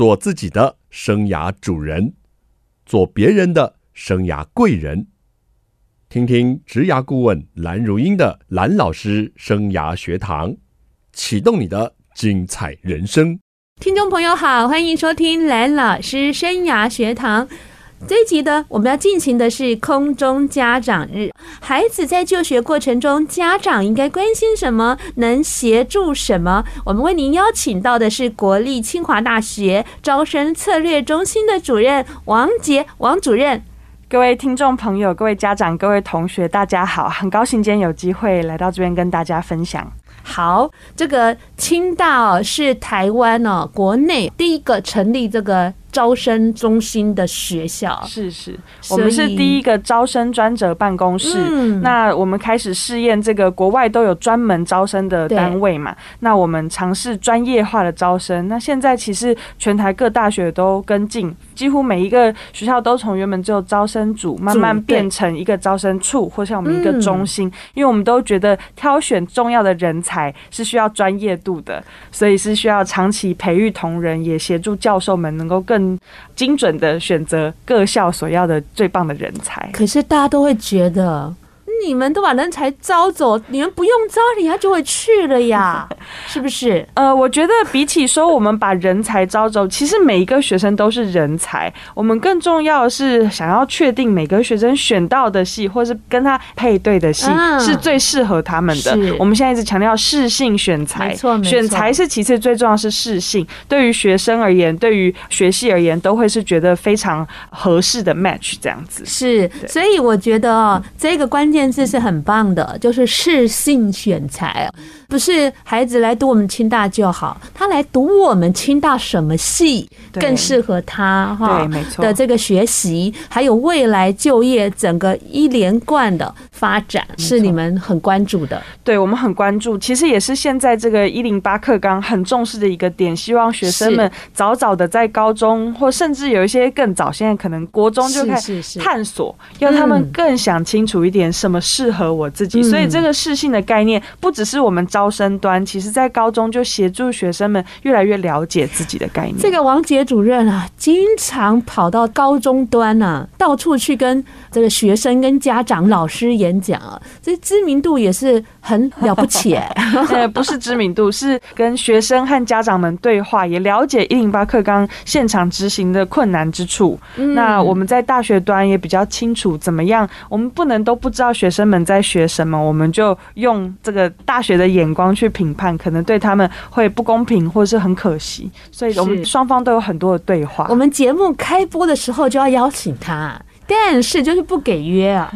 做自己的生涯主人，做别人的生涯贵人。听听职涯顾问蓝如英的蓝老师生涯学堂，启动你的精彩人生。听众朋友好，欢迎收听蓝老师生涯学堂。这一集呢，我们要进行的是空中家长日。孩子在就学过程中，家长应该关心什么？能协助什么？我们为您邀请到的是国立清华大学招生策略中心的主任王杰王主任。各位听众朋友，各位家长，各位同学，大家好，很高兴今天有机会来到这边跟大家分享。好，这个清大哦，是台湾哦国内第一个成立这个。招生中心的学校是是，我们是第一个招生专责办公室。嗯，那我们开始试验这个国外都有专门招生的单位嘛？那我们尝试专业化的招生。那现在其实全台各大学都跟进，几乎每一个学校都从原本只有招生组慢慢变成一个招生处，或像我们一个中心。因为我们都觉得挑选重要的人才是需要专业度的，所以是需要长期培育同仁，也协助教授们能够更。精准的选择各校所要的最棒的人才，可是大家都会觉得。你们都把人才招走，你们不用招，人家就会去了呀，是不是？呃，我觉得比起说我们把人才招走，其实每一个学生都是人才。我们更重要的是想要确定每个学生选到的系，或是跟他配对的系，是最适合他们的。我们现在一直强调适性选材，没错，选材是其次，最重要是适性。对于学生而言，对于学系而言，都会是觉得非常合适的 match 这样子。是，所以我觉得哦，这个关键。这是很棒的，就是适性选材，不是孩子来读我们清大就好，他来读我们清大什么系更适合他哈？对，没错。的这个学习，还有未来就业整个一连贯的发展，是你们很关注的。对，我们很关注，其实也是现在这个一零八课纲很重视的一个点，希望学生们早早的在高中，或甚至有一些更早，现在可能国中就开始探索，让他们更想清楚一点什么。适合我自己，所以这个适性的概念不只是我们招生端，其实在高中就协助学生们越来越了解自己的概念。这个王杰主任啊，经常跑到高中端啊，到处去跟这个学生、跟家长、老师演讲啊，这知名度也是很了不起。呃，不是知名度，是跟学生和家长们对话，也了解一零八课纲现场执行的困难之处。那我们在大学端也比较清楚怎么样，我们不能都不知道学生。学生们在学什么，我们就用这个大学的眼光去评判，可能对他们会不公平，或者是很可惜。所以，我们双方都有很多的对话。我们节目开播的时候就要邀请他，但是就是不给约啊，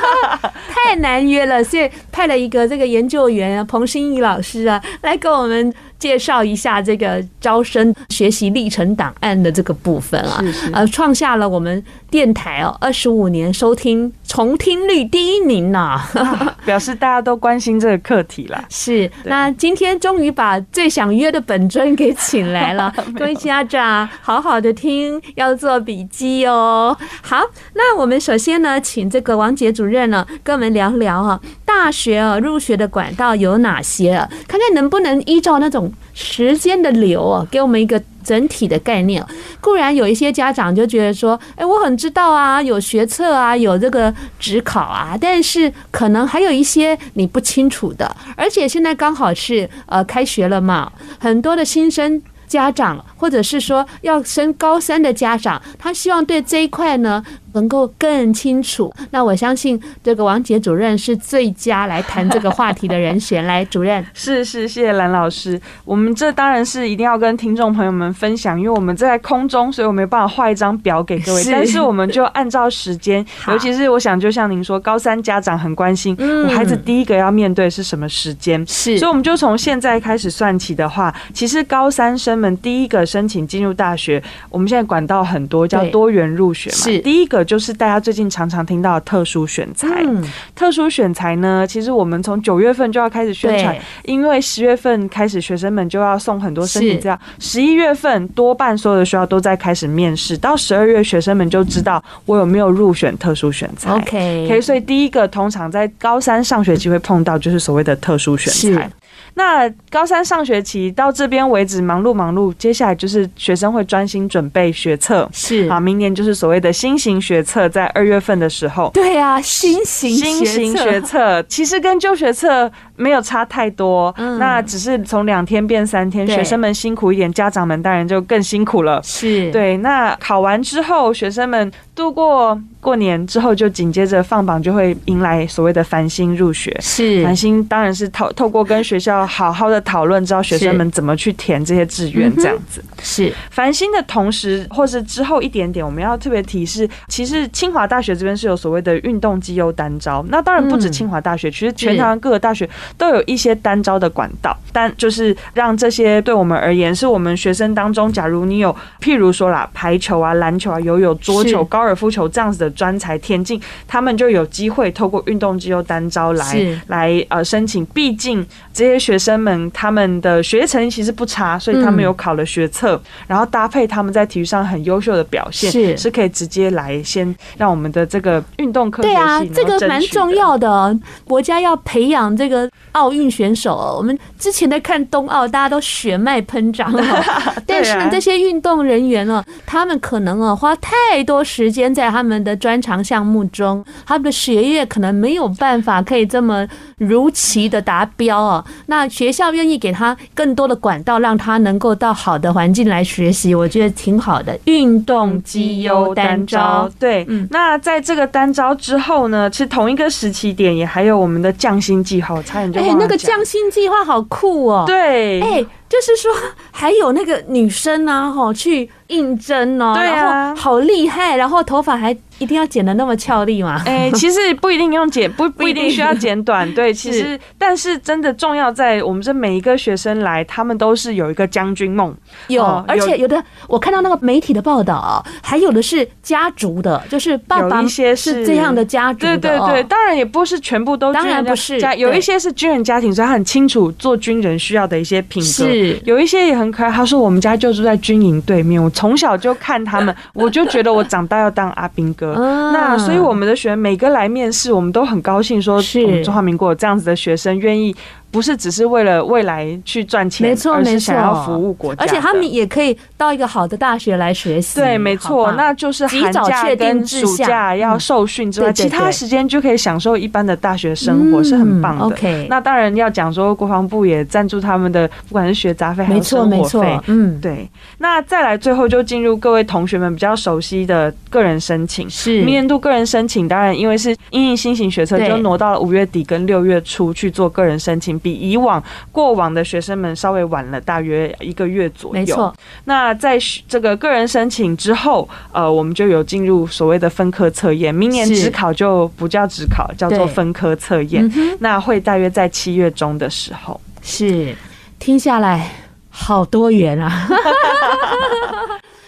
太难约了，所以派了一个这个研究员啊，彭新义老师啊，来跟我们。介绍一下这个招生学习历程档案的这个部分啊，呃，创下了我们电台哦二十五年收听重听率第一名呢，表示大家都关心这个课题啦。是，那今天终于把最想约的本尊给请来了，各位家长好好的听，要做笔记哦。好，那我们首先呢，请这个王杰主任呢，跟我们聊聊哈，大学啊入学的管道有哪些啊？看看能不能依照那种。时间的流啊，给我们一个整体的概念。固然有一些家长就觉得说，哎，我很知道啊，有学测啊，有这个指考啊，但是可能还有一些你不清楚的。而且现在刚好是呃开学了嘛，很多的新生家长，或者是说要升高三的家长，他希望对这一块呢。能够更清楚，那我相信这个王杰主任是最佳来谈这个话题的人选。来，主任是是，谢谢蓝老师。我们这当然是一定要跟听众朋友们分享，因为我们在空中，所以我没办法画一张表给各位。但是我们就按照时间，尤其是我想，就像您说，高三家长很关心，我孩子第一个要面对是什么时间？是，所以我们就从现在开始算起的话，其实高三生们第一个申请进入大学，我们现在管道很多，叫多元入学嘛。是，第一个。就是大家最近常常听到的特殊选材，嗯、特殊选材呢，其实我们从九月份就要开始宣传，因为十月份开始学生们就要送很多申请资料，十一月份多半所有的学校都在开始面试，到十二月学生们就知道我有没有入选特殊选材。OK，所以第一个通常在高三上学期会碰到就是所谓的特殊选才。那高三上学期到这边为止，忙碌忙碌，接下来就是学生会专心准备学测，是。啊，明年就是所谓的新型学测，在二月份的时候，对啊，新型新型学测其实跟旧学测没有差太多，嗯，那只是从两天变三天，学生们辛苦一点，家长们当然就更辛苦了，是。对。那考完之后，学生们度过过年之后，就紧接着放榜，就会迎来所谓的繁星入学，是。繁星当然是透透过跟学校好好的讨论，知道学生们怎么去填这些志愿，这样子。是。繁星的同时，或是之后一点点，我们要特别提示，其实清华大学这边是有所谓的运动绩优单招，那当然不止清华大学，其实全台湾各个大学都有一些单招的管道，但就是让这些对我们而言，是我们学生当中，假如你有譬如说啦，排球啊、篮球啊、游泳、桌球、高尔夫球这样子的专才田径，他们就有机会透过运动绩优单招来来呃申请，毕竟这些学生们他们的学业成绩其实不差，所以他们有考了学测，然后搭配他们在体育上很优秀的表现，是。是可以直接来先让我们的这个运动科学系对啊，这个蛮重要的，国家要培养这个奥运选手。我们之前在看冬奥，大家都血脉喷张 了，但是呢，这些运动人员呢，他们可能啊花太多时间在他们的专长项目中，他们的学业可能没有办法可以这么如期的达标哦。那学校愿意给他更多的管道，让他能够到好的环境来学习，我觉得挺好的。运动绩优单招，对，嗯那在这个单招之后呢，其实同一个时期点也还有我们的匠心计划，哎，那个匠心计划好酷哦，对，哎，就是说 还有那个女生啊，哈，去应征哦，对啊，然后好厉害，然后头发还。一定要剪的那么俏丽吗？哎、欸，其实不一定用剪，不不一定需要剪短。对，其实但是真的重要在我们这每一个学生来，他们都是有一个将军梦。有，而且有的我看到那个媒体的报道，还有的是家族的，就是爸爸一些是这样的家族的。对对对，当然也不是全部都，当然不是。有一些是军人家庭，所以他很清楚做军人需要的一些品格。是，有一些也很可爱。他说我们家就住在军营对面，我从小就看他们，我就觉得我长大要当阿兵哥。那所以我们的学员每个来面试，我们都很高兴，说我们中华民国有这样子的学生愿意。不是只是为了未来去赚钱，没错，而是想要服务国家，而且他们也可以到一个好的大学来学习。对，没错，那就是寒假跟暑假要受训之外，其他时间就可以享受一般的大学生活，是很棒的。OK，那当然要讲说，国防部也赞助他们的，不管是学杂费还是生活费。嗯，对。那再来最后就进入各位同学们比较熟悉的个人申请，是明年度个人申请，当然因为是因应新型学测，就挪到了五月底跟六月初去做个人申请。比以往过往的学生们稍微晚了大约一个月左右。没错。那在这个个人申请之后，呃，我们就有进入所谓的分科测验。明年职考就不叫职考，叫做分科测验。那会大约在七月中的时候。是，听下来好多元啊。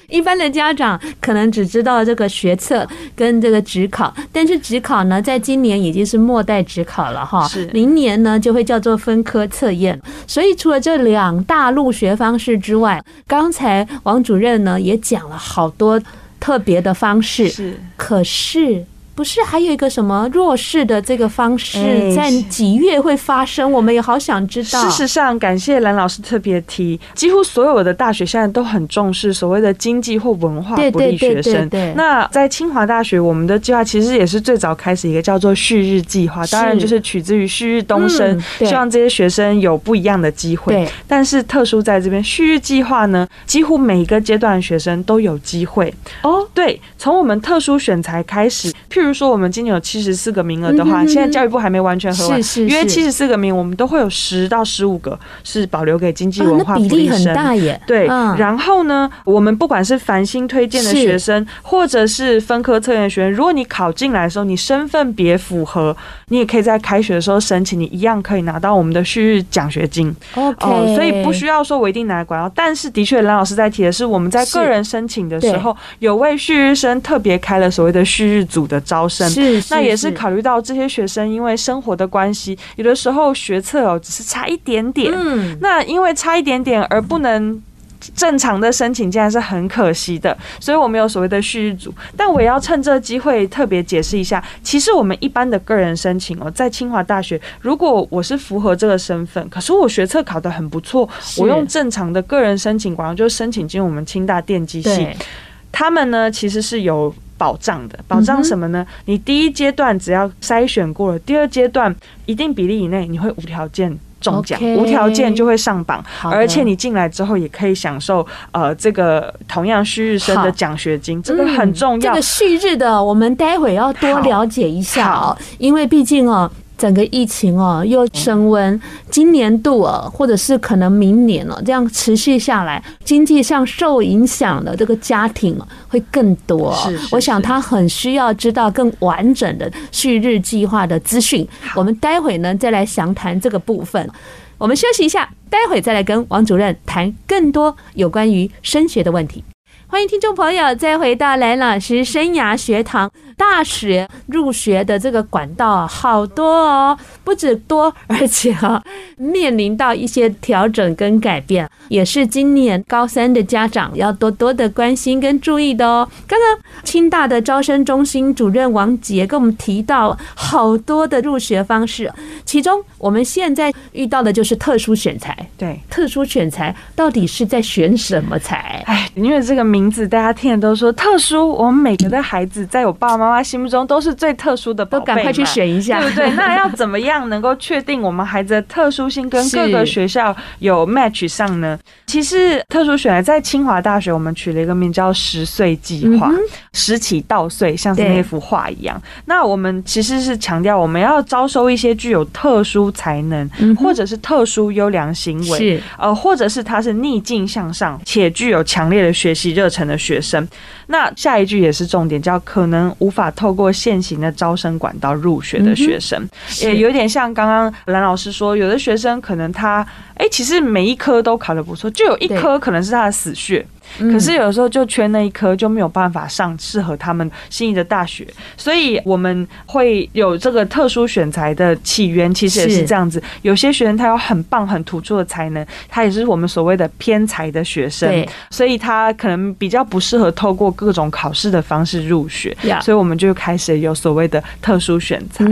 一般的家长可能只知道这个学测跟这个职考，但是职考呢，在今年已经是末代职考了哈，是明年呢就会叫做分科测验。所以除了这两大入学方式之外，刚才王主任呢也讲了好多特别的方式，是可是。不是还有一个什么弱势的这个方式，在几月会发生？我们也好想知道。事实上，感谢蓝老师特别提，几乎所有的大学现在都很重视所谓的经济或文化不利学生。那在清华大学，我们的计划其实也是最早开始一个叫做旭日计划，当然就是取自于旭日东升，希望这些学生有不一样的机会。但是特殊在这边，旭日计划呢，几乎每一个阶段的学生都有机会。哦，对，从我们特殊选材开始，譬如。比如说，我们今年有七十四个名额的话，现在教育部还没完全核完，因为七十四个名，我们都会有十到十五个是保留给经济文化比例很大耶。对，然后呢，我们不管是繁星推荐的学生，或者是分科测验的学生，如果你考进来的时候，你身份别符合，你也可以在开学的时候申请，你一样可以拿到我们的旭日奖学金。OK，所以不需要说我一定拿来管哦，但是的确，蓝老师在提的是，我们在个人申请的时候，有为旭日生特别开了所谓的旭日组的招生，是，那也是考虑到这些学生因为生活的关系，有的时候学测哦只是差一点点，嗯，那因为差一点点而不能正常的申请，竟然是很可惜的。所以我们有所谓的旭日组，但我也要趁这个机会特别解释一下，其实我们一般的个人申请哦，在清华大学，如果我是符合这个身份，可是我学测考得很不错，我用正常的个人申请管道就申请进我们清大电机系，他们呢其实是有保障的，保障什么呢？你第一阶段只要筛选过了，第二阶段一定比例以内，你会无条件中奖无条件就会上榜，而且你进来之后也可以享受呃这个同样旭日生的奖学金，这个很重要。这个旭日的，我们待会要多了解一下哦，因为毕竟哦。整个疫情哦又升温，今年度哦，或者是可能明年哦，这样持续下来，经济上受影响的这个家庭会更多。是，我想他很需要知道更完整的旭日计划的资讯。我们待会呢再来详谈这个部分。我们休息一下，待会再来跟王主任谈更多有关于升学的问题。欢迎听众朋友再回到蓝老师生涯学堂。大学入学的这个管道好多哦，不止多，而且哈面临到一些调整跟改变，也是今年高三的家长要多多的关心跟注意的哦。刚刚清大的招生中心主任王杰跟我们提到好多的入学方式，其中我们现在遇到的就是特殊选材。对，特殊选材到底是在选什么材？哎，因为这个名字大家听的都说特殊，我们每个的孩子在我爸爸妈妈心目中都是最特殊的，都赶快去选一下，对不对？那要怎么样能够确定我们孩子的特殊性跟各个学校有 match 上呢？其实特殊选才在清华大学，我们取了一个名叫“十岁计划”，十起稻穗，像是那幅画一样。那我们其实是强调，我们要招收一些具有特殊才能，或者是特殊优良行为，呃，或者是他是逆境向上且具有强烈的学习热忱的学生。那下一句也是重点，叫可能无法透过现行的招生管道入学的学生，也有点像刚刚蓝老师说，有的学生可能他，哎，其实每一科都考得不错，就有一科可能是他的死穴。可是有时候就缺那一科，就没有办法上适合他们心仪的大学，所以我们会有这个特殊选材的起源，其实也是这样子。有些学生他有很棒、很突出的才能，他也是我们所谓的偏才的学生，所以他可能比较不适合透过各种考试的方式入学，所以我们就开始有所谓的特殊选材。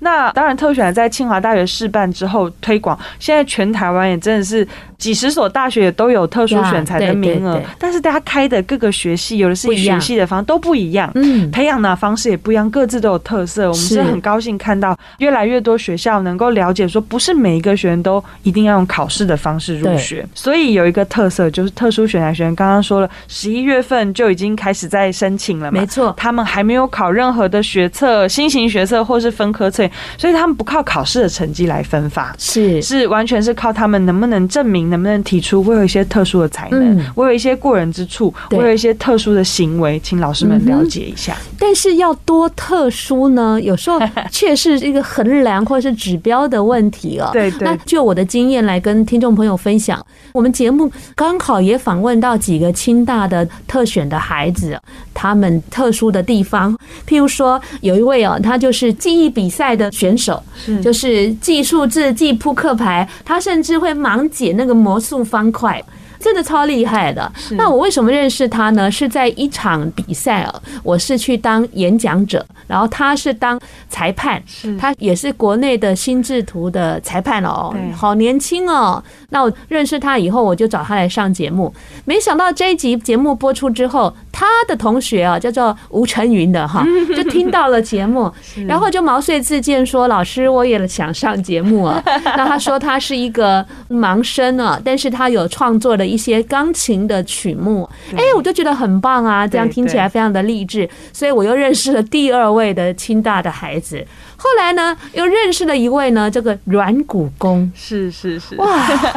那当然，特殊选才在清华大学试办之后推广，现在全台湾也真的是几十所大学也都有特殊选材的名额。但是大家开的各个学系，有的是学系的方都不一样，嗯，培养的方式也不一样，各自都有特色。我们是很高兴看到越来越多学校能够了解，说不是每一个学生都一定要用考试的方式入学。所以有一个特色就是特殊选材学生，刚刚说了，十一月份就已经开始在申请了嘛，没错，他们还没有考任何的学测、新型学测或是分科测，所以他们不靠考试的成绩来分发，是。是完全是靠他们能不能证明，能不能提出我有一些特殊的才能，我有一些过人之处，我有一些特殊的行为，请老师们了解一下。嗯、但是要多特殊呢？有时候 却是一个衡量或是指标的问题哦。对对。那就我的经验来跟听众朋友分享，我们节目刚好也访问到几个清大的特选的孩子，他们特殊的地方，譬如说有一位哦，他就是记忆比赛的选手，是就是记数字、记扑克牌，他甚至会盲解那个魔术方块。真的超厉害的。那我为什么认识他呢？是在一场比赛哦，我是去当演讲者，然后他是当裁判，他也是国内的心智图的裁判哦，好年轻哦。那我认识他以后，我就找他来上节目。没想到这一集节目播出之后，他的同学啊，叫做吴成云的哈，就听到了节目，然后就毛遂自荐说：“老师，我也想上节目啊。”那他说他是一个盲生啊，但是他有创作的。一些钢琴的曲目，哎，我就觉得很棒啊！这样听起来非常的励志，所以我又认识了第二位的清大的孩子。后来呢，又认识了一位呢，这个软骨工，是是是，哇！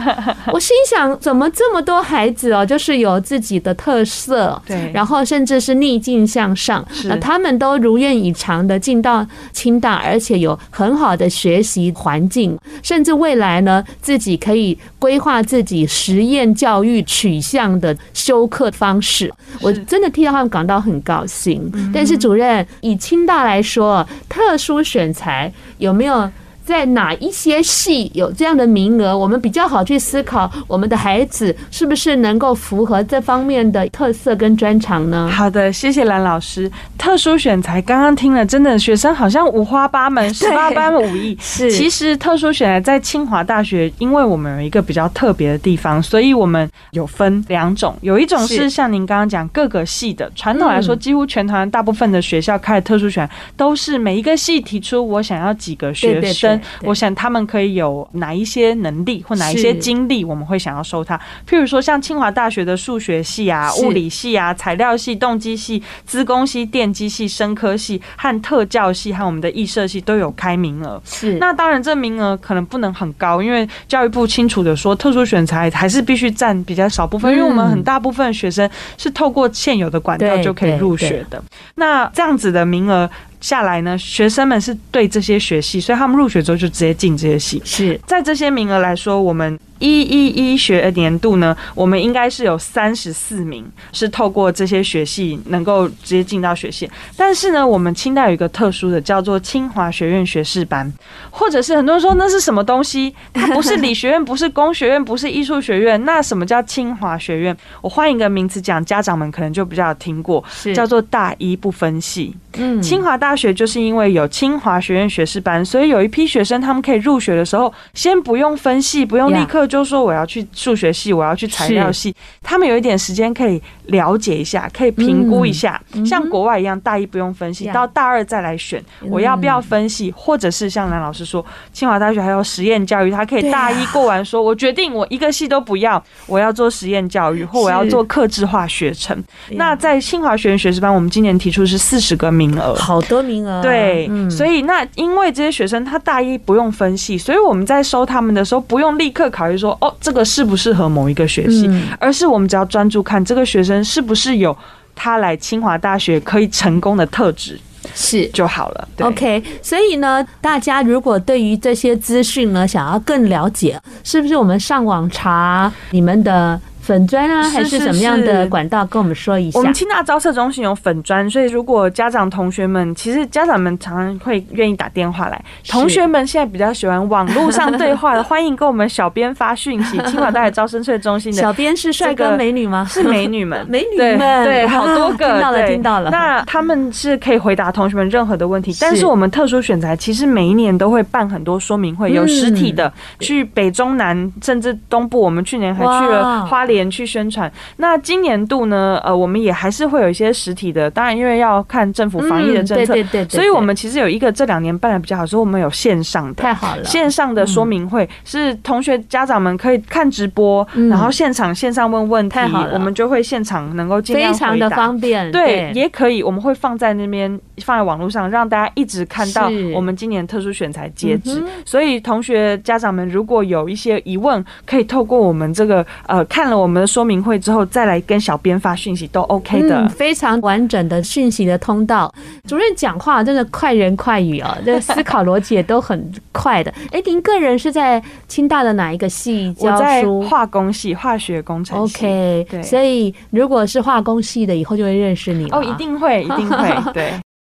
我心想，怎么这么多孩子哦，就是有自己的特色，对，然后甚至是逆境向上，那他们都如愿以偿的进到清大，而且有很好的学习环境，甚至未来呢，自己可以规划自己实验教育取向的修课方式。我真的替他们感到很高兴。但是主任，以清大来说，特殊选才有没有在哪一些系有这样的名额，我们比较好去思考我们的孩子是不是能够符合这方面的特色跟专长呢？好的，谢谢蓝老师。特殊选才刚刚听了，真的学生好像五花八门，十八般武艺。是，其实特殊选才在清华大学，因为我们有一个比较特别的地方，所以我们有分两种，有一种是像您刚刚讲各个系的，传统来说，几乎全台大部分的学校开的特殊选都是每一个系提出我想要几个学生。我想他们可以有哪一些能力或哪一些经历，我们会想要收他。譬如说，像清华大学的数学系啊、物理系啊、材料系、动机系、资工系、电机系、生科系和特教系和我们的艺设系都有开名额。是，那当然这名额可能不能很高，因为教育部清楚的说，特殊选材还是必须占比较少部分，因为我们很大部分学生是透过现有的管道就可以入学的。那这样子的名额。下来呢，学生们是对这些学系，所以他们入学之后就直接进这些系。是在这些名额来说，我们。一一一学年度呢，我们应该是有三十四名是透过这些学系能够直接进到学系。但是呢，我们清代有一个特殊的，叫做清华学院学士班，或者是很多人说那是什么东西？它不是理学院，不是工学院，不是艺术学院，那什么叫清华学院？我换一个名词讲，家长们可能就比较有听过，叫做大一不分系。嗯，清华大学就是因为有清华学院学士班，所以有一批学生他们可以入学的时候，先不用分系，不用立刻。就说我要去数学系，我要去材料系，他们有一点时间可以了解一下，可以评估一下，像国外一样，大一不用分析，到大二再来选我要不要分析，或者是像蓝老师说，清华大学还有实验教育，他可以大一过完，说我决定我一个系都不要，我要做实验教育，或我要做克制化学程。那在清华学院学士班，我们今年提出是四十个名额，好多名额。对，所以那因为这些学生他大一不用分析，所以我们在收他们的时候不用立刻考虑。说哦，这个适不适合某一个学系，而是我们只要专注看这个学生是不是有他来清华大学可以成功的特质，是就好了。OK，所以呢，大家如果对于这些资讯呢，想要更了解，是不是我们上网查你们的？粉砖啊，还是什么样的管道？跟我们说一下。我们清大招测中心有粉砖，所以如果家长同学们，其实家长们常常会愿意打电话来。同学们现在比较喜欢网络上对话的，欢迎跟我们小编发讯息。清华大学招生策中心的小编是帅哥美女吗？是美女们，美女们，对，好多个。听到了，听到了。那他们是可以回答同学们任何的问题。但是我们特殊选材其实每一年都会办很多说明会，有实体的，去北中南甚至东部。我们去年还去了花莲去宣传。那今年度呢？呃，我们也还是会有一些实体的，当然因为要看政府防疫的政策，嗯、对对对对对，所以我们其实有一个这两年办的比较好，说我们有线上的，太好了，线上的说明会是同学家长们可以看直播，嗯、然后现场线上问问题，太好了，我们就会现场能够非常的方便，对，对。也可以，我们会放在那边，放在网络上，让大家一直看到我们今年特殊选材截止。所以同学家长们如果有一些疑问，可以透过我们这个呃看了我们的说明会之后再来跟小编发讯息都 OK 的。嗯，非常完整的讯息的通道。主任讲话真的快人快语哦，这个思考逻辑也都很快的。哎，您个人是在清大的哪一个系教书？化工系，化学工程系。OK，对，所以如果是化工系的，以后就会认识你哦，一定会，一定会，对。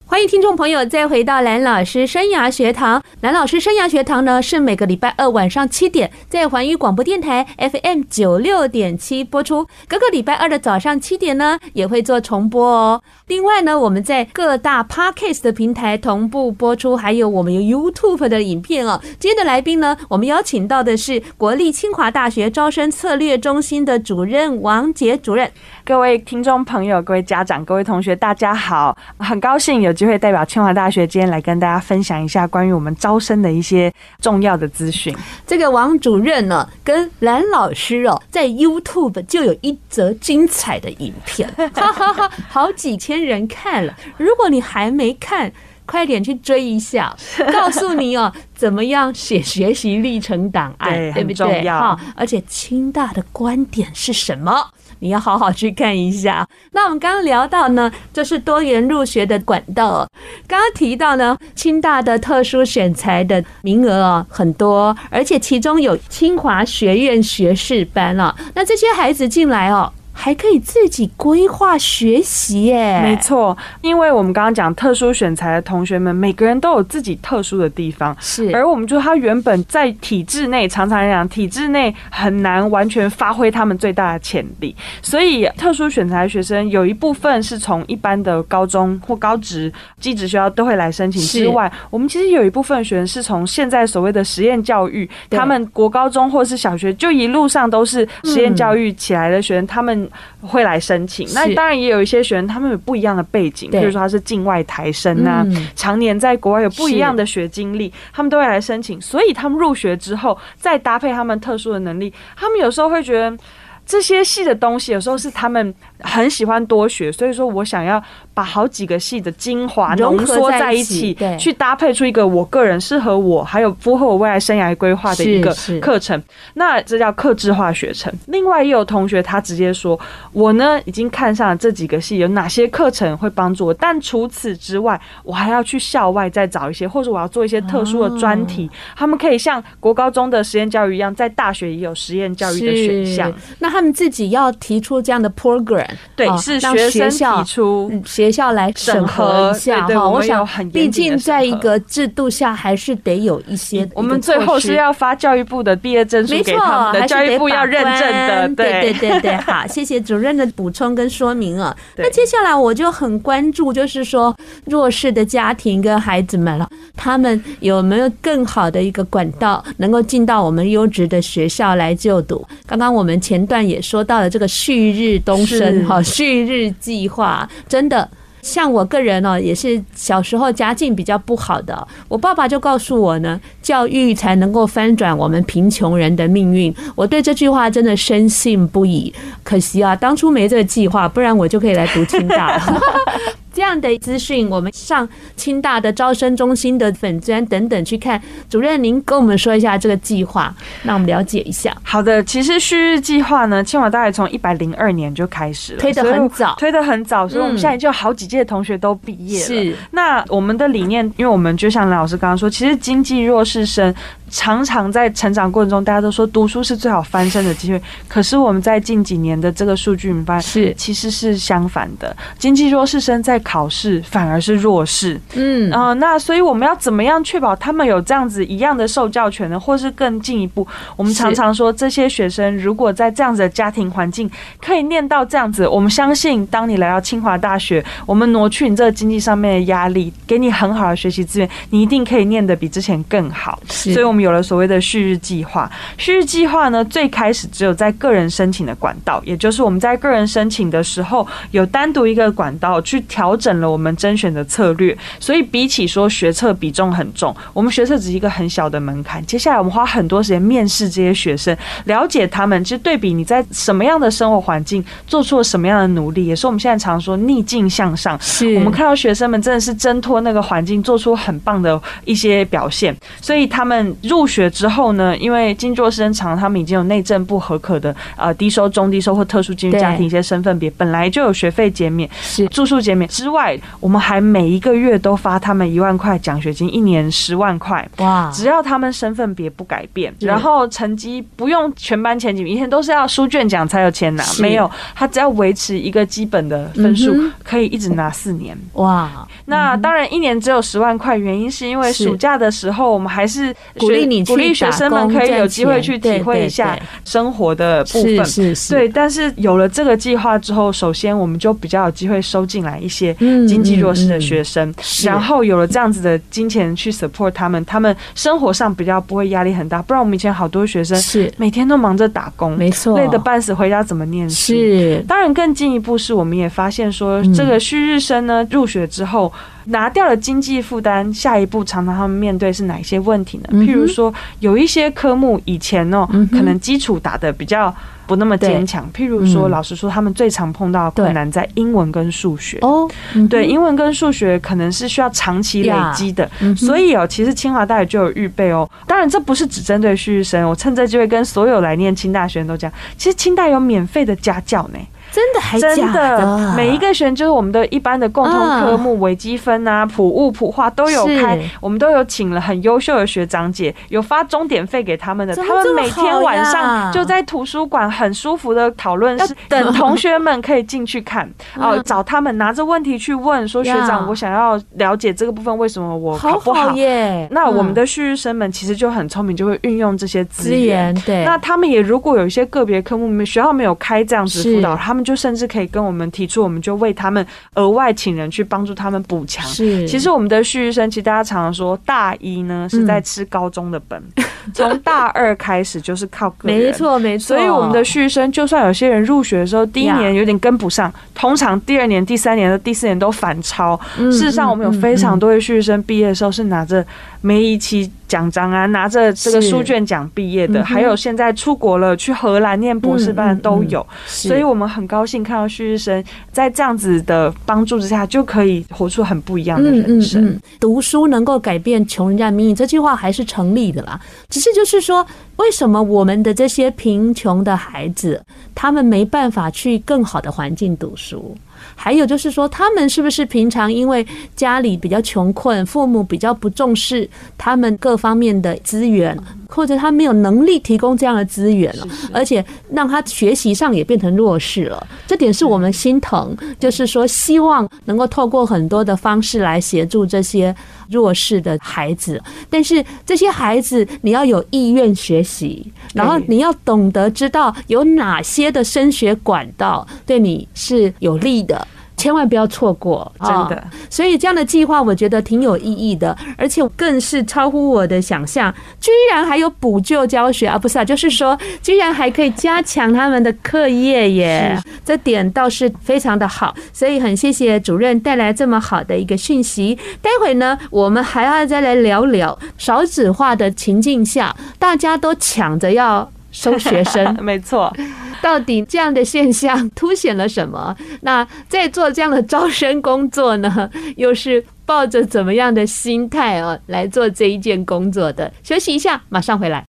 欢迎听众朋友再回到蓝老师生涯学堂。蓝老师生涯学堂呢，是每个礼拜二晚上七点在环宇广播电台 FM 九六点七播出，各个礼拜二的早上七点呢也会做重播哦。另外呢，我们在各大 Podcast 的平台同步播出，还有我们有 YouTube 的影片哦。今天的来宾呢，我们邀请到的是国立清华大学招生策略中心的主任王杰主任。各位听众朋友、各位家长、各位同学，大家好，很高兴有机会代表清华大学今天来跟大家分享一下关于我们招生的一些重要的资讯。这个王主任呢，跟蓝老师哦，在 YouTube 就有一则精彩的影片，哈哈哈，好几千人看了。如果你还没看，快点去追一下，告诉你哦，怎么样写学习历程档案，对，对不对？很重要。而且清大的观点是什么？你要好好去看一下。那我们刚刚聊到呢，就是多元入学的管道。刚刚提到呢，清大的特殊选材的名额啊很多，而且其中有清华学院学士班了。那这些孩子进来哦。还可以自己规划学习耶。没错，因为我们刚刚讲特殊选材的同学们，每个人都有自己特殊的地方，是。而我们就他原本在体制内，常常来讲，体制内很难完全发挥他们最大的潜力，所以特殊选材的学生有一部分是从一般的高中或高职、技职学校都会来申请之外，我们其实有一部分学生是从现在所谓的实验教育，他们国高中或是小学就一路上都是实验教育起来的学生，他们会来申请。那当然也有一些学生，他们有不一样的背景，比如说他是境外台生啊，常年在国外有不一样的学经历，他们都会来申请。所以他们入学之后，再搭配他们特殊的能力，他们有时候会觉得这些系的东西，有时候是他们。很喜欢多学，所以说我想要把好几个系的精华浓缩在一起，去搭配出一个我个人适合我，还有符合我未来生涯规划的一个课程。那这叫克制化学程。另外也有同学他直接说，我呢已经看上了这几个系有哪些课程会帮助我，但除此之外，我还要去校外再找一些，或者我要做一些特殊的专题。他们可以像国高中的实验教育一样，在大学也有实验教育的选项。那他们自己要提出这样的 program。对，是学生提出，学校来审核一下哈。我想，毕竟在一个制度下，还是得有一些。我们最后是要发教育部的毕业证书给他们的，教育部要认证的。对对对对，好，谢谢主任的补充跟说明啊。那接下来我就很关注，就是说弱势的家庭跟孩子们了，他们有没有更好的一个管道，能够进到我们优质的学校来就读？刚刚我们前段也说到了这个旭日东升哈。旭日计划真的，像我个人哦，也是小时候家境比较不好的，我爸爸就告诉我呢，教育才能够翻转我们贫穷人的命运。我对这句话真的深信不疑。可惜啊，当初没这个计划，不然我就可以来读清大。这样的资讯，我们上清大的招生中心的粉专等等去看。主任，您跟我们说一下这个计划，让我们了解一下。好的，其实旭日计划呢，清华大概从一百零二年就开始了，推得很早，推得很早，所以我们现在就好几届同学都毕业了。是，那我们的理念，因为我们就像老师刚刚说，其实经济弱势生。常常在成长过程中，大家都说读书是最好翻身的机会。可是我们在近几年的这个数据，我们发现是其实是相反的。经济弱势生在考试反而是弱势。嗯啊、呃，那所以我们要怎么样确保他们有这样子一样的受教权呢？或是更进一步？我们常常说，这些学生如果在这样子的家庭环境可以念到这样子，我们相信，当你来到清华大学，我们挪去你这个经济上面的压力，给你很好的学习资源，你一定可以念得比之前更好。所以我们。有了所谓的旭日计划，旭日计划呢，最开始只有在个人申请的管道，也就是我们在个人申请的时候，有单独一个管道去调整了我们甄选的策略。所以比起说学测比重很重，我们学测只是一个很小的门槛。接下来我们花很多时间面试这些学生，了解他们，其实对比你在什么样的生活环境做出了什么样的努力，也是我们现在常说逆境向上。是我们看到学生们真的是挣脱那个环境，做出很棒的一些表现，所以他们。入学之后呢，因为经济弱势生常他们已经有内政部合可的呃低收、中低收或特殊经济家庭一些身份别，本来就有学费减免、是住宿减免之外，我们还每一个月都发他们一万块奖学金，一年十万块。哇！只要他们身份别不改变，然后成绩不用全班前几名，以前都是要书卷奖才有钱拿，没有，他只要维持一个基本的分数，可以一直拿四年。哇！那当然一年只有十万块，原因是因为暑假的时候我们还是学。鼓励你，鼓励学生们可以有机会去体会一下生活的部分。是是，对。但是有了这个计划之后，首先我们就比较有机会收进来一些经济弱势的学生，然后有了这样子的金钱去 support 他们，他们生活上比较不会压力很大。不然我们以前好多学生是每天都忙着打工，没错，累得半死，回家怎么念书？是。当然，更进一步是我们也发现说，这个旭日生呢入学之后。拿掉了经济负担，下一步常常他们面对是哪一些问题呢？譬如说，有一些科目以前哦，可能基础打的比较不那么坚强。譬如说，老实说，他们最常碰到困难在英文跟数学。哦，对，英文跟数学可能是需要长期累积的。所以哦，其实清华大学就有预备哦。当然，这不是只针对旭日生，我趁这机会跟所有来念清大学生都讲，其实清大有免费的家教呢。真的还真假的？每一个学就是我们的一般的共同科目，微积分啊、普物、普化都有开，我们都有请了很优秀的学长姐，有发钟点费给他们的，他们每天晚上就在图书馆很舒服的讨论室，等同学们可以进去看。哦，找他们拿着问题去问，说学长，我想要了解这个部分为什么我考不好？耶？那我们的旭日生们其实就很聪明，就会运用这些资源。对，那他们也如果有一些个别科目，学校没有开这样子辅导，他们就甚至可以跟我们提出，我们就为他们额外请人去帮助他们补强。是，其实我们的旭日生，其实大家常常说，大一呢是在吃高中的本，从大二开始就是靠个人。没错，没错。所以我们的旭日生，就算有些人入学的时候第一年有点跟不上，通常第二年、第三年的第四年都反超。事实上，我们有非常多的旭日生毕业的时候是拿着每一期奖章啊，拿着这个书卷奖毕业的，还有现在出国了去荷兰念博士班的都有。所以我们很高兴看到旭日生在这样子的帮助之下，就可以活出很不一样的人生。读书能够改变穷人家的命运，这句话还是成立的啦。只是就是说，为什么我们的这些贫穷的孩子，他们没办法去更好的环境读书？还有就是说，他们是不是平常因为家里比较穷困，父母比较不重视他们各方面的资源，或者他没有能力提供这样的资源了，而且让他学习上也变成弱势了，这点是我们心疼。就是说，希望能够透过很多的方式来协助这些弱势的孩子，但是这些孩子你要有意愿学习，然后你要懂得知道有哪些的升学管道对你是有利的。千万不要错过，真的。所以这样的计划我觉得挺有意义的，而且更是超乎我的想象，居然还有补救教学啊，不是啊，就是说居然还可以加强他们的课业耶，这点倒是非常的好。所以很谢谢主任带来这么好的一个讯息。待会呢，我们还要再来聊聊少子化的情境下，大家都抢着要收学生，没错。到底这样的现象凸显了什么？那在做这样的招生工作呢，又是抱着怎么样的心态啊来做这一件工作的？休息一下，马上回来。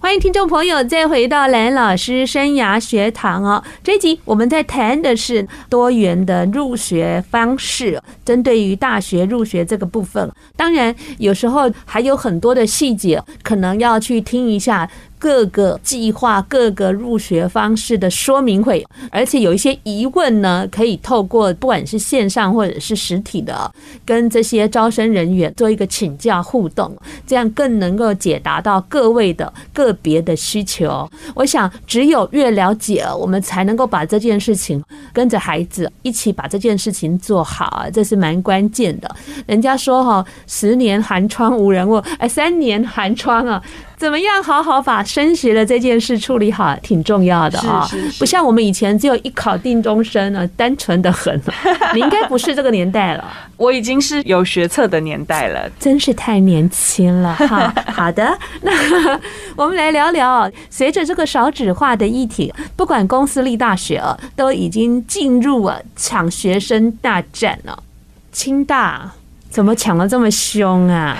欢迎听众朋友再回到蓝老师生涯学堂哦。这一集我们在谈的是多元的入学方式，针对于大学入学这个部分，当然有时候还有很多的细节，可能要去听一下。各个计划、各个入学方式的说明会，而且有一些疑问呢，可以透过不管是线上或者是实体的，跟这些招生人员做一个请教互动，这样更能够解答到各位的个别的需求。我想，只有越了解，我们才能够把这件事情跟着孩子一起把这件事情做好，这是蛮关键的。人家说哈，十年寒窗无人问，哎，三年寒窗啊。怎么样好好把升学的这件事处理好，挺重要的啊！不像我们以前只有一考定终身呢，单纯的很。你应该不是这个年代了，我已经是有学测的年代了，真是太年轻了哈。好的，那 我们来聊聊，随着这个少子化的议题，不管公私立大学啊都已经进入了抢学生大战了。清大怎么抢的这么凶啊？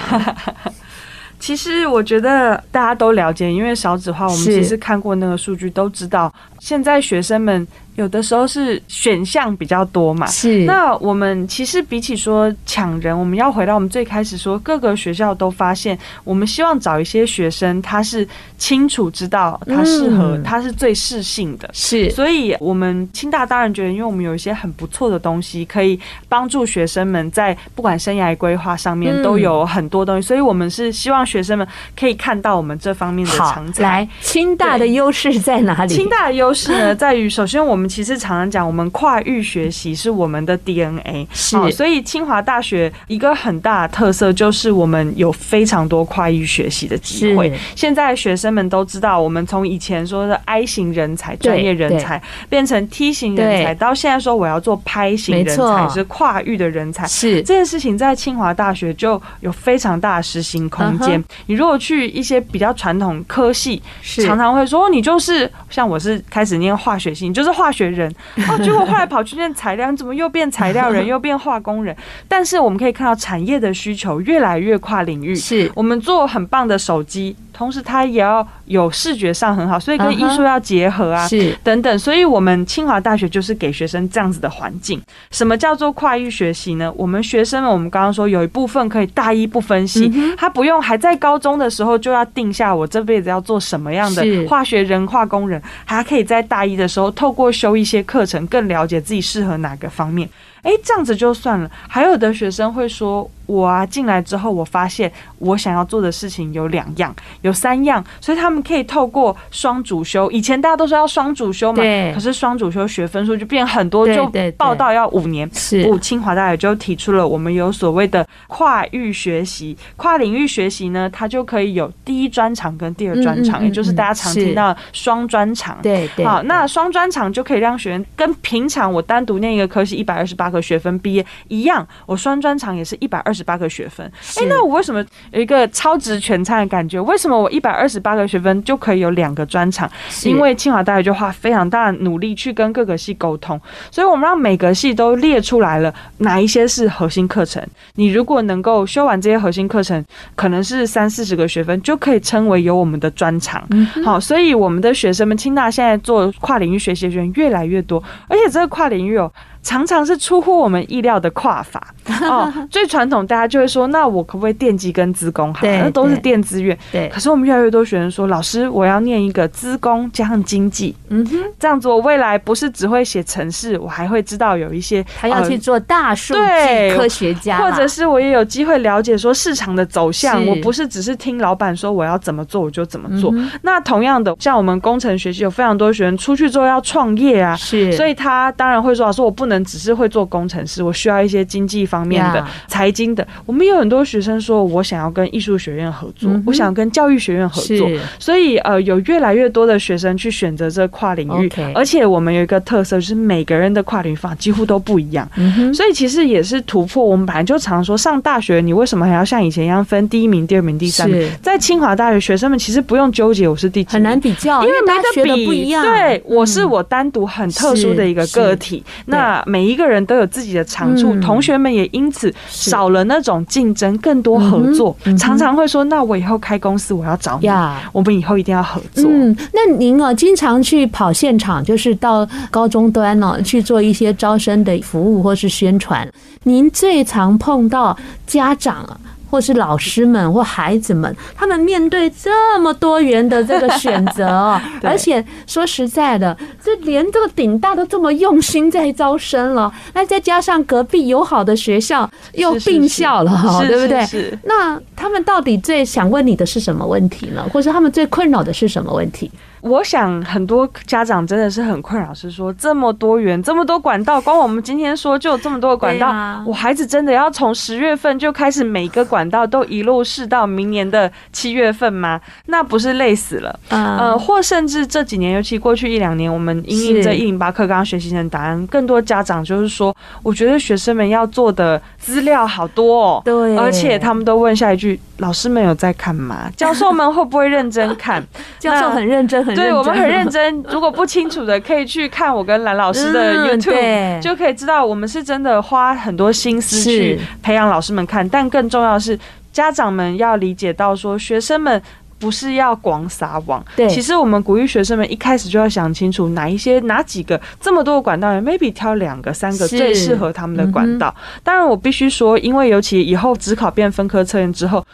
其实我觉得大家都了解，因为少子化，我们其实看过那个数据，都知道现在学生们。有的时候是选项比较多嘛，是。那我们其实比起说抢人，我们要回到我们最开始说，各个学校都发现，我们希望找一些学生，他是清楚知道他适合，他是最适性的。是。所以，我们清大当然觉得，因为我们有一些很不错的东西，可以帮助学生们在不管生涯规划上面都有很多东西，所以我们是希望学生们可以看到我们这方面的长才。来，清大的优势在哪里？清大的优势呢，在于首先我们。我们其实常常讲，我们跨域学习是我们的 DNA，是，所以清华大学一个很大的特色就是我们有非常多跨域学习的机会。现在学生们都知道，我们从以前说的 I 型人才、专业人才，变成 T 型人才，到现在说我要做拍型人才，是跨域的人才。是这件事情在清华大学就有非常大的实行空间。你如果去一些比较传统科系，常常会说你就是像我是开始念化学系，你就是化。学人哦，结果后来跑去念材料，你怎么又变材料人，又变化工人？但是我们可以看到产业的需求越来越跨领域。是我们做很棒的手机，同时它也要有视觉上很好，所以跟艺术要结合啊，是等等。所以我们清华大学就是给学生这样子的环境。什么叫做跨域学习呢？我们学生们，我们刚刚说有一部分可以大一不分析，他不用还在高中的时候就要定下我这辈子要做什么样的化学人、化工人，还可以在大一的时候透过修一些课程，更了解自己适合哪个方面。哎，这样子就算了。还有的学生会说。我啊，进来之后，我发现我想要做的事情有两样，有三样，所以他们可以透过双主修。以前大家都说要双主修嘛，对。可是双主修学分数就变很多，就报到要五年。是。不，清华大学就提出了，我们有所谓的跨域学习、跨领域学习呢，它就可以有第一专长跟第二专长，也就是大家常听到双专长。对对。好，那双专长就可以让学员跟平常我单独念一个科系一百二十八个学分毕业一样，我双专长也是一百二十。八个学分，哎，那我为什么有一个超值全餐的感觉？为什么我一百二十八个学分就可以有两个专长？因为清华大学就花非常大的努力去跟各个系沟通，所以我们让每个系都列出来了哪一些是核心课程。你如果能够修完这些核心课程，可能是三四十个学分，就可以称为有我们的专长。好，所以我们的学生们，清大现在做跨领域学习的学员越来越多，而且这个跨领域哦。常常是出乎我们意料的跨法 哦。最传统，大家就会说，那我可不可以电机跟资工好？那都是电资院。对。可是我们越来越多学生说，老师，我要念一个资工加上经济。嗯哼。这样子，我未来不是只会写程式，我还会知道有一些他要去做大数据科学家，或者是我也有机会了解说市场的走向。我不是只是听老板说我要怎么做我就怎么做。那同样的，像我们工程学习有非常多学生出去之后要创业啊，是。所以他当然会说，老师，我不能。只是会做工程师，我需要一些经济方面的、财经的。我们有很多学生说，我想要跟艺术学院合作，我想跟教育学院合作。所以呃，有越来越多的学生去选择这跨领域，而且我们有一个特色，就是每个人的跨领域法几乎都不一样。所以其实也是突破。我们本来就常说，上大学你为什么还要像以前一样分第一名、第二名、第三名？在清华大学，学生们其实不用纠结我是第几，很难比较，因为大家学的不一样。对，我是我单独很特殊的一个个体。那每一个人都有自己的长处，同学们也因此少了那种竞争，更多合作。常常会说：“那我以后开公司，我要找你，我们以后一定要合作。”嗯，那您啊，经常去跑现场，就是到高中端呢去做一些招生的服务或是宣传。您最常碰到家长啊？或是老师们或孩子们，他们面对这么多元的这个选择，而且说实在的，这连这个顶大都这么用心在招生了，那再加上隔壁友好的学校又并校了，哈，对不对？那他们到底最想问你的是什么问题呢？或是他们最困扰的是什么问题？我想很多家长真的是很困扰，是说这么多元，这么多管道，光我们今天说就有这么多的管道，啊、我孩子真的要从十月份就开始每个管道都一路试到明年的七月份吗？那不是累死了？嗯、呃，或甚至这几年，尤其过去一两年，我们因应这一零八课刚刚学习成答案，更多家长就是说，我觉得学生们要做的资料好多哦，对，而且他们都问下一句。老师们有在看吗？教授们会不会认真看？教授很认真，很对，我们很认真。如果不清楚的，可以去看我跟蓝老师的 YouTube，就可以知道我们是真的花很多心思去培养老师们看。但更重要的是，家长们要理解到，说学生们不是要广撒网。对，其实我们鼓励学生们一开始就要想清楚哪一些、哪几个这么多的管道，maybe 挑两个、三个最适合他们的管道。当然，我必须说，因为尤其以后只考变分科测验之后。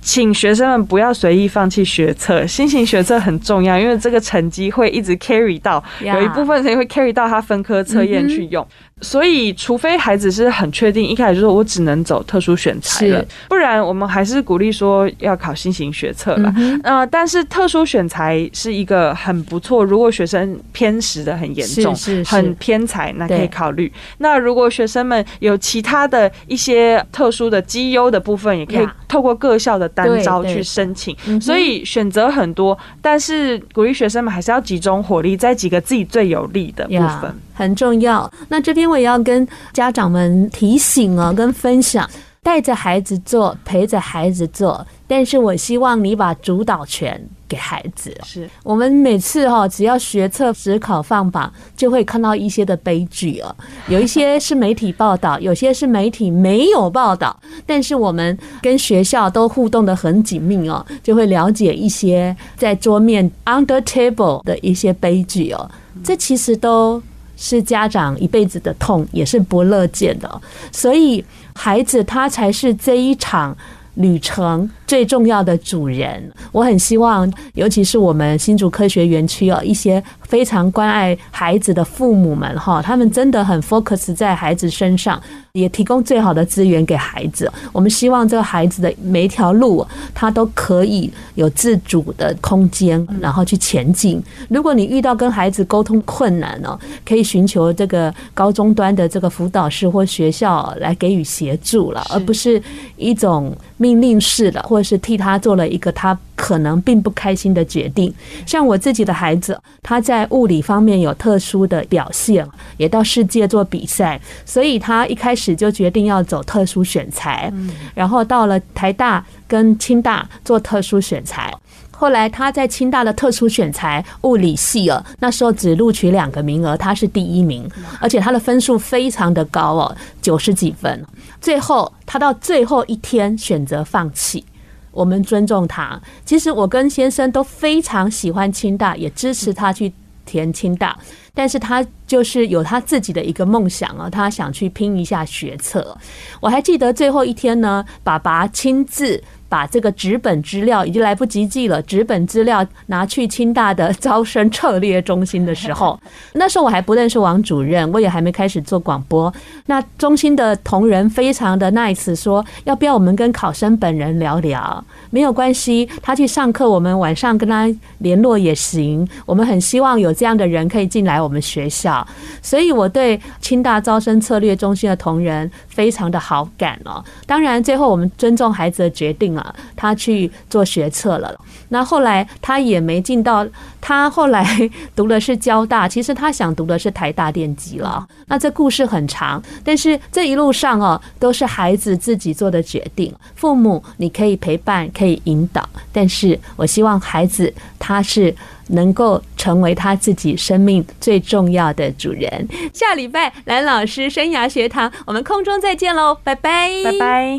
请学生们不要随意放弃学测，新型学测很重要，因为这个成绩会一直 carry 到，有一部分成绩会 carry 到他分科测验去用。所以，除非孩子是很确定，一开始就说我只能走特殊选材了，不然我们还是鼓励说要考新型学测了。呃，但是特殊选材是一个很不错，如果学生偏食的很严重，很偏才，那可以考虑。那如果学生们有其他的一些特殊的绩优的部分，也可以透过各校的单招去申请。所以选择很多，但是鼓励学生们还是要集中火力在几个自己最有利的部分。很重要。那这边我也要跟家长们提醒啊，跟分享。带着孩子做，陪着孩子做，但是我希望你把主导权。给孩子，是我们每次哈，只要学测指考放榜，就会看到一些的悲剧哦。有一些是媒体报道，有些是媒体没有报道，但是我们跟学校都互动的很紧密哦，就会了解一些在桌面 under table 的一些悲剧哦。这其实都是家长一辈子的痛，也是不乐见的。所以孩子他才是这一场旅程最重要的主人，我很希望，尤其是我们新竹科学园区哦，一些非常关爱孩子的父母们哈，他们真的很 focus 在孩子身上，也提供最好的资源给孩子。我们希望这个孩子的每一条路，他都可以有自主的空间，然后去前进。如果你遇到跟孩子沟通困难呢，可以寻求这个高中端的这个辅导师或学校来给予协助了，而不是一种命令式的，或者是替他做了一个他可能并不开心的决定。像我自己的孩子，他在物理方面有特殊的表现，也到世界做比赛，所以他一开始就决定要走特殊选材，然后到了台大跟清大做特殊选材。后来他在清大的特殊选材物理系哦，那时候只录取两个名额，他是第一名，而且他的分数非常的高哦，九十几分。最后他到最后一天选择放弃，我们尊重他。其实我跟先生都非常喜欢清大，也支持他去填清大，但是他就是有他自己的一个梦想啊，他想去拼一下学测。我还记得最后一天呢，爸爸亲自。把这个纸本资料已经来不及寄了，纸本资料拿去清大的招生策略中心的时候，那时候我还不认识王主任，我也还没开始做广播。那中心的同仁非常的 nice，说要不要我们跟考生本人聊聊？没有关系，他去上课，我们晚上跟他联络也行。我们很希望有这样的人可以进来我们学校，所以我对清大招生策略中心的同仁非常的好感哦。当然，最后我们尊重孩子的决定啊。他去做学测了，那后来他也没进到，他后来读的是交大，其实他想读的是台大电机了。那这故事很长，但是这一路上哦，都是孩子自己做的决定。父母你可以陪伴，可以引导，但是我希望孩子他是能够成为他自己生命最重要的主人。下礼拜蓝老师生涯学堂，我们空中再见喽，拜拜，拜拜。